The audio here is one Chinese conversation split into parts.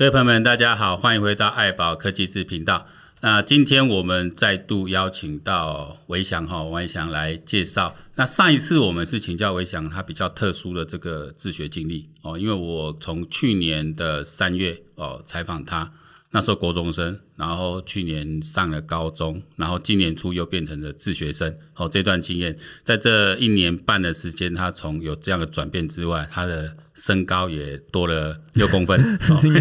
各位朋友们，大家好，欢迎回到爱宝科技志频道。那今天我们再度邀请到韦翔哈，韦翔来介绍。那上一次我们是请教韦翔他比较特殊的这个自学经历哦，因为我从去年的三月哦采访他，那时候国中生，然后去年上了高中，然后今年初又变成了自学生。哦，这段经验在这一年半的时间，他从有这样的转变之外，他的身高也多了六公分。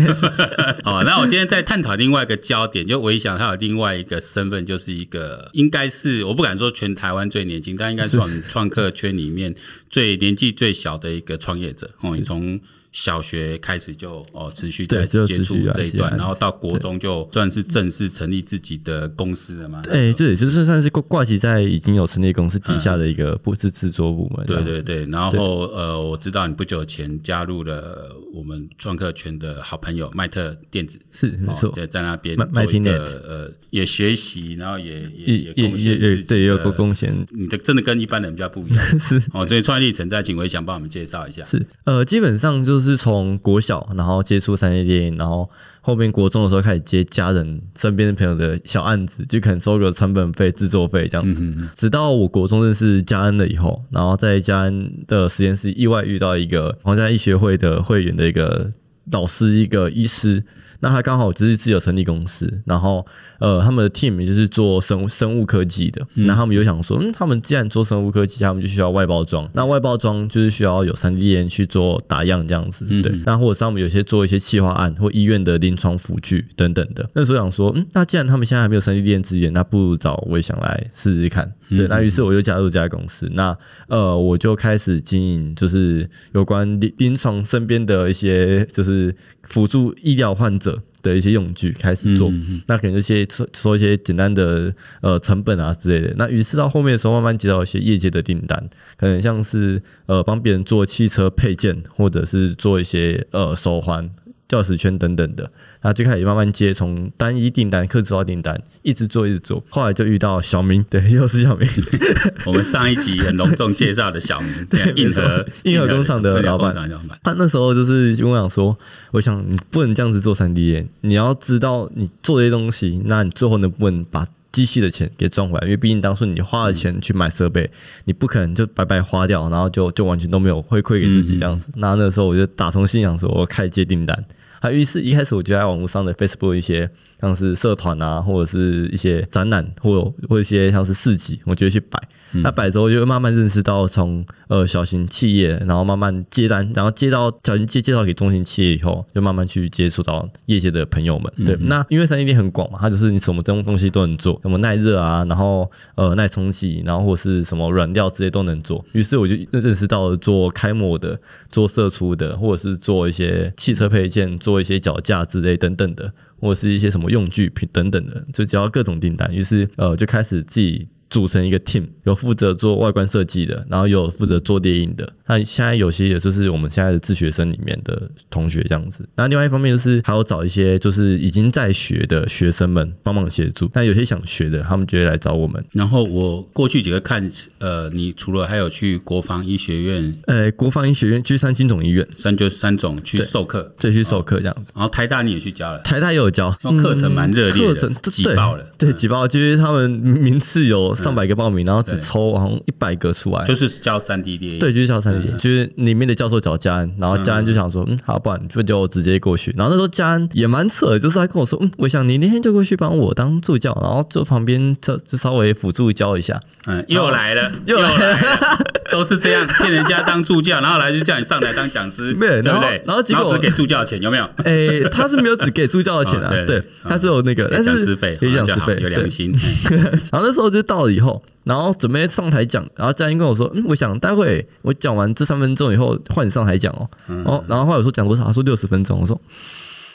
哦，那我今天在探讨另外一个焦点，就我一想他有另外一个身份，就是一个应该是我不敢说全台湾最年轻，但应该是我们创客圈里面最年纪最小的一个创业者。哦，你从小学开始就哦持续在接触这一段，然后到国中就算是正式成立自己的公司了嘛？对，这也就是算是挂挂起在已经有成立公司底下的一个不是制作部门。对对对，然后呃，我知道你不久前加入了我们创客圈的好朋友麦特电子，是没错，在在那边麦特电子呃也学习，然后也也也贡献，对，也有过贡献。你的真的跟一般人比较不一样，是哦。所以创业历程再请维翔帮我们介绍一下。是呃，基本上就是。是从国小，然后接触三 D 电影，然后后面国中的时候开始接家人身边的朋友的小案子，就可能收个成本费、制作费这样子。嗯嗯，直到我国中认识嘉恩了以后，然后在嘉恩的实验室意外遇到一个皇家医学会的会员的一个导师，一个医师。那他刚好就是自己有成立公司，然后呃，他们的 team 就是做生物生物科技的。那、嗯、他们就想说，嗯，他们既然做生物科技，他们就需要外包装。那外包装就是需要有 3D 列印去做打样这样子，嗯、对。那或者是他们有些做一些企划案或医院的临床辅具等等的。那时候想说，嗯，那既然他们现在还没有 3D 列印资源，那不如找维翔来试试看。对。那于是我就加入这家公司。那呃，我就开始经营，就是有关临临床身边的一些，就是辅助医疗患者。的一些用具开始做，嗯嗯，那可能一些说说一些简单的呃成本啊之类的。那于是到后面的时候，慢慢接到一些业界的订单，可能像是呃帮别人做汽车配件，或者是做一些呃手环、钥匙圈等等的。然后就开始慢慢接，从单一订单、客制化订单，一直做一直做。后来就遇到小明，对，又是小明。我们上一集很隆重介绍的小明，对，硬核硬核工厂的老板。他那时候就是跟我讲说：“我想你不能这样子做三 D 列，你要知道你做这些东西，那你最后能不能把机器的钱给赚回来？因为毕竟当初你花了钱去买设备，嗯、你不可能就白白花掉，然后就就完全都没有回馈给自己这样子。那那时候我就打从心想说，我开始接订单。”啊，于是一开始我就在网络上的 Facebook 一些像是社团啊，或者是一些展览，或或一些像是市集，我就会去摆。那摆之后就会慢慢认识到从呃小型企业，然后慢慢接单，然后接到小型介介绍给中型企业以后，就慢慢去接触到业界的朋友们。对，那因为三 D 很广嘛，它就是你什么东东西都能做，什么耐热啊，然后呃耐冲洗，然后或是什么软料之类都能做。于是我就认识到了做开模的、做射出的，或者是做一些汽车配件、做一些脚架之类等等的，或者是一些什么用具品等等的，就接到各种订单。于是呃就开始自己。组成一个 team，有负责做外观设计的，然后有负责做电影的。那现在有些也就是我们现在的自学生里面的同学这样子。那另外一方面就是还有找一些就是已经在学的学生们帮忙协助。那有些想学的，他们就会来找我们。然后我过去几个看，呃，你除了还有去国防医学院，呃，国防医学院，去三军总医院，三就三总去授课，对，去授课这样子。然后台大你也去教了，台大也有教，课程蛮热烈的，课程挤爆了，对，挤爆，就是他们名次有。上百个报名，然后只抽好像一百个出来，就是教三 D 列印，对，就是教三就是里面的教授找嘉恩，然后嘉恩就想说，嗯，好，不然就就直接过去。然后那时候嘉恩也蛮扯，就是他跟我说，嗯，我想你那天就过去帮我当助教，然后就旁边就就稍微辅助教一下。嗯，又来了，又来了，都是这样骗人家当助教，然后来就叫你上台当讲师，对不对？然后结果只给助教钱，有没有？哎，他是没有只给助教的钱啊，对，他是有那个讲师费，有讲师费，有良心。然后那时候就到了以后。然后准备上台讲，然后嘉恩跟我说：“嗯，我想待会我讲完这三分钟以后换你上台讲哦。嗯”哦，然后后来我说讲多少？他说六十分钟。我说：“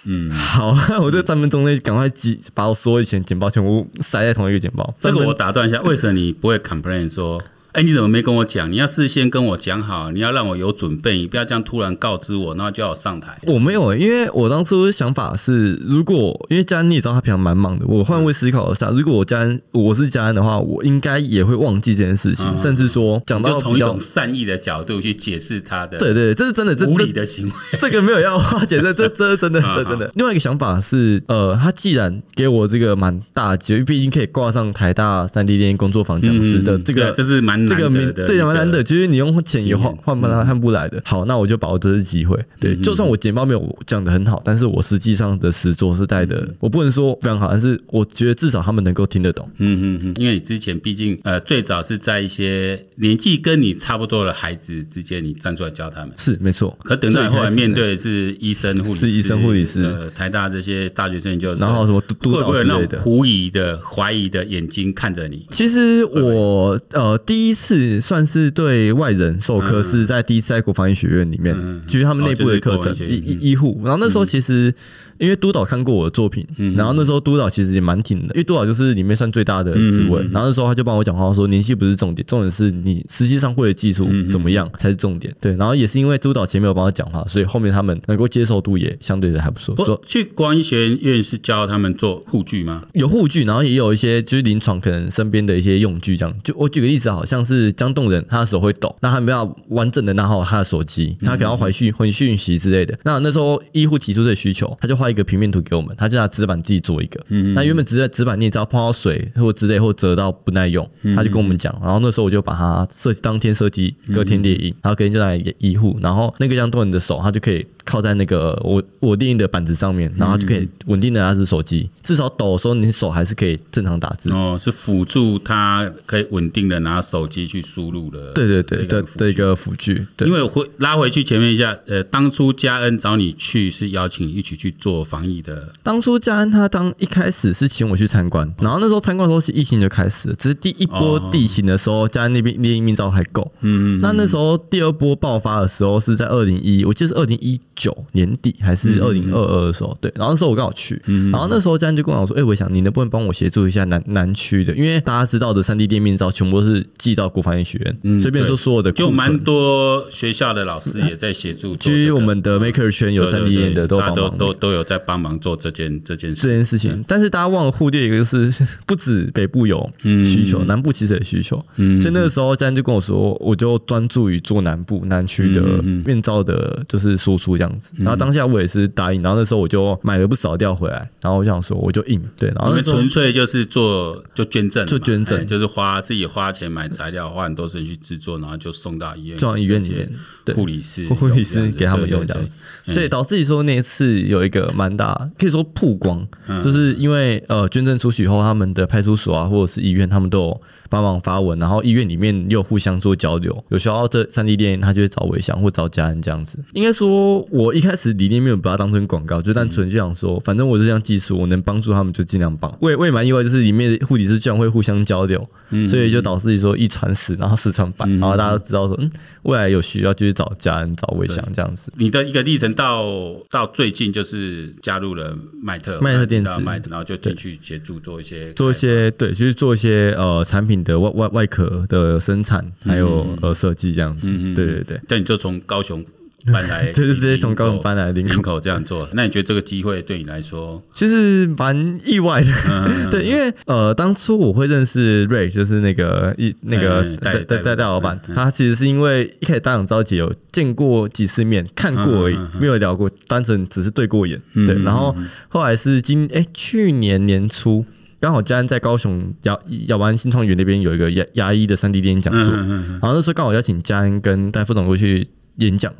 嗯，好，我这三分钟内赶快记，把我所有以前简报全部塞在同一个简报。”这个我打断一下，为什么你不会 complain 说？哎，你怎么没跟我讲？你要事先跟我讲好，你要让我有准备，你不要这样突然告知我，然后就要我上台。我没有，因为我当初想法是，如果因为佳恩你也知道他平常蛮忙的，我换位思考一下，如果我佳恩我是佳恩的话，我应该也会忘记这件事情，嗯、甚至说讲到从一种善意的角度去解释他的，对对，这是真的，这无理的行为，这个没有要化解，这这这真的 这真的。另外一个想法是，呃，他既然给我这个蛮大的机会，毕竟可以挂上台大三 D 电影工作坊讲师的这个，这是蛮这个名对。蛮难的，其实你用钱也换换不来，换不来的。好，那我就把握这次机会。对，就算我简报没有讲的很好，但是我实际上的实作是带的，我不能说非常好，但是我觉得至少他们能够听得懂。嗯嗯嗯，因为你之前毕竟呃最早是在一些年纪跟你差不多的孩子之间，你站出来教他们，是没错。可等到你后来面对的是医生、护理师、是医生、护理师，呃，台大这些大学生就然后什么督导之类的，狐疑的、怀疑的眼睛看着你。其实我呃第一次算是对外。人授课是在第一次在国防医学院里面，就是他们内部的课程，医医医护。然后那时候其实。因为督导看过我的作品，嗯然后那时候督导其实也蛮挺的，因为督导就是里面算最大的职位。然后那时候他就帮我讲话说，年纪不是重点，重点是你实际上会的技术怎么样才是重点。对，然后也是因为督导前面有帮他讲话，所以后面他们能够接受度也相对的还不错。说去国防医学院是教他们做护具吗？有护具，然后也有一些就是临床可能身边的一些用具这样。就我举个例子，好像是江栋人，他的手会抖，那他没有完整的拿好他的手机，他可能要回讯回讯息之类的。那那时候医护提出这个需求，他就画一个平面图给我们。他就拿纸板自己做一个，嗯，那原本纸纸板你也知道碰到水或之类或折到不耐用，他就跟我们讲，然后那时候我就把它设计当天设计隔天列印，然后隔天就来医护，然后那个这样动你的手，他就可以。靠在那个我我列印的板子上面，然后就可以稳定的拿着手机，至少抖的时候你手还是可以正常打字。哦，是辅助他可以稳定的拿手机去输入的。对对对的的一个辅具。对，因为我回拉回去前面一下，呃，当初嘉恩找你去是邀请一起去做防疫的。当初嘉恩他当一开始是请我去参观，然后那时候参观的时候是疫情就开始了，只是第一波地形的时候，嘉恩那边另一面照还够。嗯嗯。那那时候第二波爆发的时候是在二零一，我记得是二零一九年底。还是二零二二的时候，对，然后那时候我刚好去，然后那时候家人就跟我说：“哎，我想你能不能帮我协助一下南南区的？因为大家知道的三 D 店面罩全部都是寄到国防医学院，随便说所有的，就蛮多学校的老师也在协助。其实我们的 Maker 圈有三 D 店的都帮忙，都都有在帮忙做这件这件事这件事情。但是大家忘了忽略一个，是 不止北部有需求，南部其实有需求。所以那个时候家人就跟我说，我就专注于做南部南区的面罩的，就是输出这样子。然后当下。我也是答应，然后那时候我就买了不少料回来，然后我想说我就印，对，然后因为纯粹就是做就捐赠，就捐赠，就是花自己花钱买材料，花很多时间去制作，然后就送到医院，送到医院里面，对，护理师 护理师给他们用这样子，所以导致于说那一次有一个蛮大，可以说曝光，就是因为呃捐赠出去以后，他们的派出所啊或者是医院，他们都有。帮忙发文，然后医院里面又互相做交流。有需要这三 D 电影，他就会找伟翔或找家人这样子。应该说，我一开始理念没有把它当成广告，就单纯就想说，反正我是这样技术，我能帮助他们就尽量帮。我也我也蛮意外，就是里面的护理师居然会互相交流，所以就导致于说一传十，然后十传百，然后大家都知道说，嗯，未来有需要就去找家人、找伟翔这样子。你的一个历程到到最近就是加入了麦特麦特电子，然后就进去协助做一些做一些对，就是做一些呃产品。的外外外壳的生产，还有呃设计这样子，嗯、对对对。但你就从高雄搬来，就是直接从高雄搬来林口，口这样做。那你觉得这个机会对你来说，其实蛮意外的。嗯、对，因为呃，当初我会认识 Ray，就是那个一那个戴戴戴老板，他其实是因为一开始大港招姐有见过几次面，看过而已，没有聊过，单纯只是对过眼。对，然后后来是今哎、欸、去年年初。刚好嘉恩在高雄雅雅湾新创园那边有一个牙牙医的三 D 电影讲座，然后那时候刚好邀请嘉恩跟戴副总过去演讲。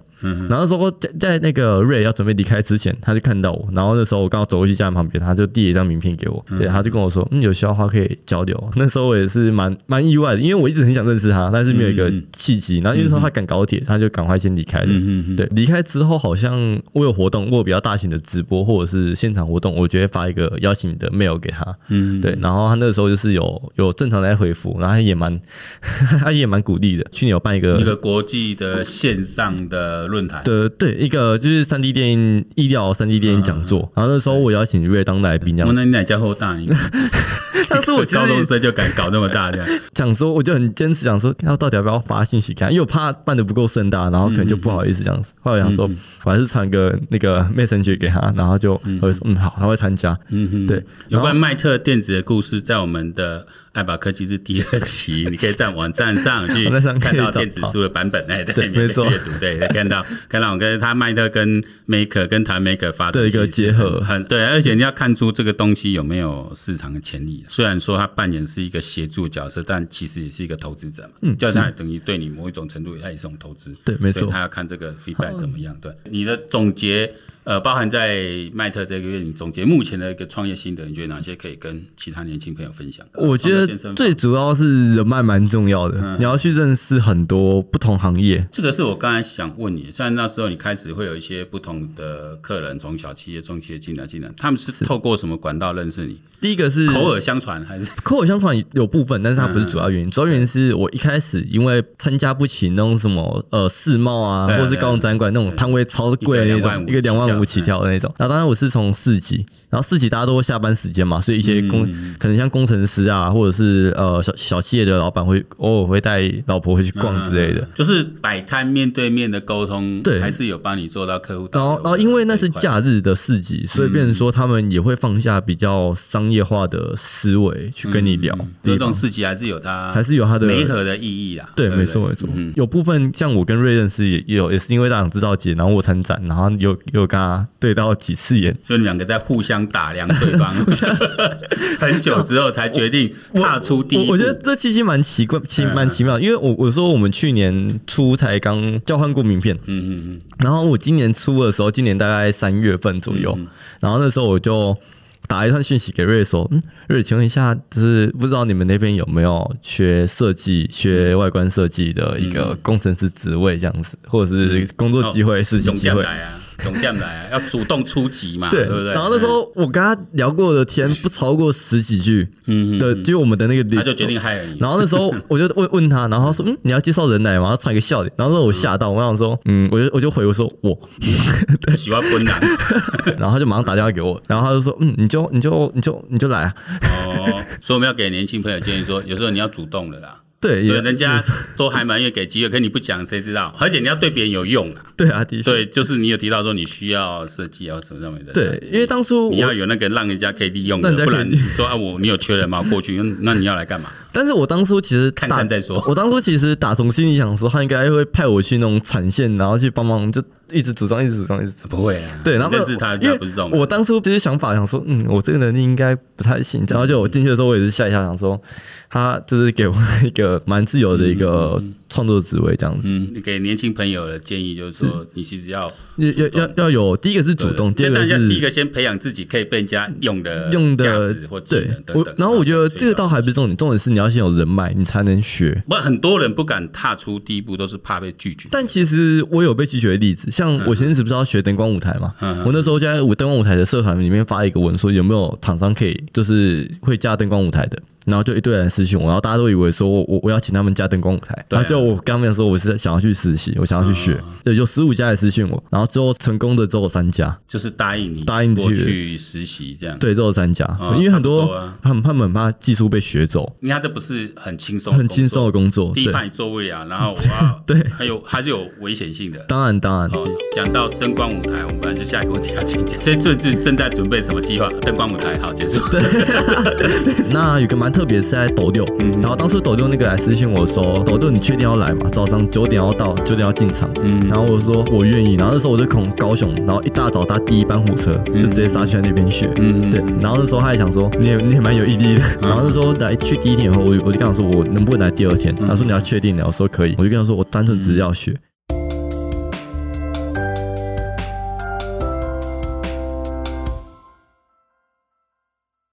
然后说在在那个瑞要准备离开之前，他就看到我。然后那时候我刚好走过去家人旁边，他就递了一张名片给我。对，他就跟我说：“嗯，有需要的话可以交流。”那时候我也是蛮蛮意外的，因为我一直很想认识他，但是没有一个契机。然后因为说他赶高铁，他就赶快先离开了。嗯嗯对，离开之后好像我有活动，我有比较大型的直播或者是现场活动，我就会发一个邀请的 mail 给他。嗯，对。然后他那个时候就是有有正常在回复，然后他也蛮他也蛮鼓励的。去年有办一个一个国际的线上的论坛。对对。一个就是三 D 电影医疗三 D 电影讲座，然后那时候我邀请瑞当来宾，这样。那你哪家后大？当时我 高中生就敢搞那么大这样，讲说我就很坚持讲说，他到底要不要发信息看，因为我怕办的不够盛大，然后可能就不好意思这样子。后来想说，我还是传个那个 Messenger 给他，然后就会说嗯好，他会参加。嗯嗯，对。有关麦特电子的故事，在我们的爱宝科技是第二期，你可以在网站上去看到电子书的版本，哎，对，没错，阅读对，看到看到我跟他麦特跟 Maker 跟台 Maker 发的一个结合，很对，而且你要看出这个东西有没有市场的潜力。虽然说他扮演是一个协助角色，但其实也是一个投资者嘛，嗯，就他等于对你某一种程度，他也是一种投资，对，没错，他要看这个 feedback 怎么样，对，你的总结。呃，包含在麦特这个月，你总结目前的一个创业心得，你觉得哪些可以跟其他年轻朋友分享？我觉得最主要是人脉蛮重要的，嗯、你要去认识很多不同行业。这个是我刚才想问你，像那时候你开始会有一些不同的客人从小企业、中企业进来进来，他们是透过什么管道认识你？第一个是口耳相传，还是 口耳相传有部分，但是它不是主要原因。嗯、主要原因是我一开始因为参加不起那种什么呃世贸啊，或者是高雄展馆那种摊位超贵的那种，一个两万五起跳的那种。那当然我是从四级，然后四级大家都会下班时间嘛，所以一些工、嗯、可能像工程师啊，或者是呃小小企业的老板会偶尔会带老婆会去逛之类的，嗯、就是摆摊面对面的沟通，对，还是有帮你做到客户。然后然后因为那是假日的四级，所以变成说他们也会放下比较商业化的思维去跟你聊。这种四级还是有它还是有它的媒合的意义啦。对，没错没错。嗯、有部分像我跟瑞认识也也有，也是因为大厂制造节，然后我参展，然后有有跟他对到。几次眼，所以你们两个在互相打量对方，很久之后才决定踏出第一步。我觉得这其实蛮奇怪，奇蛮奇妙。因为我我说我们去年初才刚交换过名片，嗯嗯嗯，然后我今年初的时候，今年大概三月份左右，然后那时候我就打一串讯息给瑞说，嗯，瑞，请问一下，就是不知道你们那边有没有缺设计、缺外观设计的一个工程师职位这样子，或者是工作机会、实习机会。总这样来啊，要主动出击嘛，对，对不对？然后那时候我跟他聊过的天不超过十几句嗯，对，就我们的那个，他就决定害了你。然后那时候我就问问他，然后他说：“嗯，你要介绍人来吗？”他传一个笑脸，然后说我吓到，我想说：“嗯，我就我就回我说我 喜欢奔男。”然后他就马上打电话给我，然后他就说：“嗯，你就你就你就你就来啊。”哦，所以我们要给年轻朋友建议说，有时候你要主动的啦。对，对，人家 都还蛮愿意给机会，可你不讲，谁知道？而且你要对别人有用啊。对啊，的确。对，就是你有提到说你需要设计啊什么上面的。对，因为当初你要有那个让人家可以利用的，不然你说啊，我你有缺人吗？过去，那你要来干嘛？但是我当初其实看看再说。我当初其实打从心里想说，他应该会派我去那种产线，然后去帮忙，就一直组装，一直组装，一直组装。不会啊。对，然后认识他，因为不是这种。我当初其实想法想说，嗯，我这个能力应该不太行。然后就我进去的时候，我也是吓一吓，想说。他就是给我一个蛮自由的一个创作职位，这样子。嗯，你给年轻朋友的建议就是说，你其实要要要要有第一个是主动，第二个是第一个先培养自己可以被人家用的用的或对。我然后我觉得这个倒还不是重点，重点是你要先有人脉，你才能学。不，很多人不敢踏出第一步，都是怕被拒绝。但其实我有被拒绝的例子，像我前阵子不是要学灯光舞台嘛？我那时候在我灯光舞台的社团里面发一个文，说有没有厂商可以就是会加灯光舞台的。然后就一堆人私讯我，然后大家都以为说我我我要请他们加灯光舞台，然后就我刚刚说我是想要去实习，我想要去学，对，有十五家来私讯我，然后最后成功的只有三家，就是答应你答应去去实习这样，对，只有三家，因为很多他们他们很怕技术被学走，因为他这不是很轻松很轻松的工作，第一怕你做不了，然后我要 对，还有还是有危险性的，当然当然。讲到灯光舞台，我们本来就下一个问题要请讲，这这这正在准备什么计划？灯光舞台好结束。对，那有个蛮特别是在抖。嗯，然后当初抖六那个来私信我说，抖六你确定要来吗？早上九点要到，九点要进场。嗯，然后我说我愿意。然后那时候我就从高雄，然后一大早搭第一班火车，就直接杀去那边学。嗯，对。然后那时候他还想说，你也你也蛮有毅力的。然后那时候来去第一天以后，我我就跟他说，我能不能来第二天？他说你要确定的，我说可以。我就跟他说，我单纯只是要学。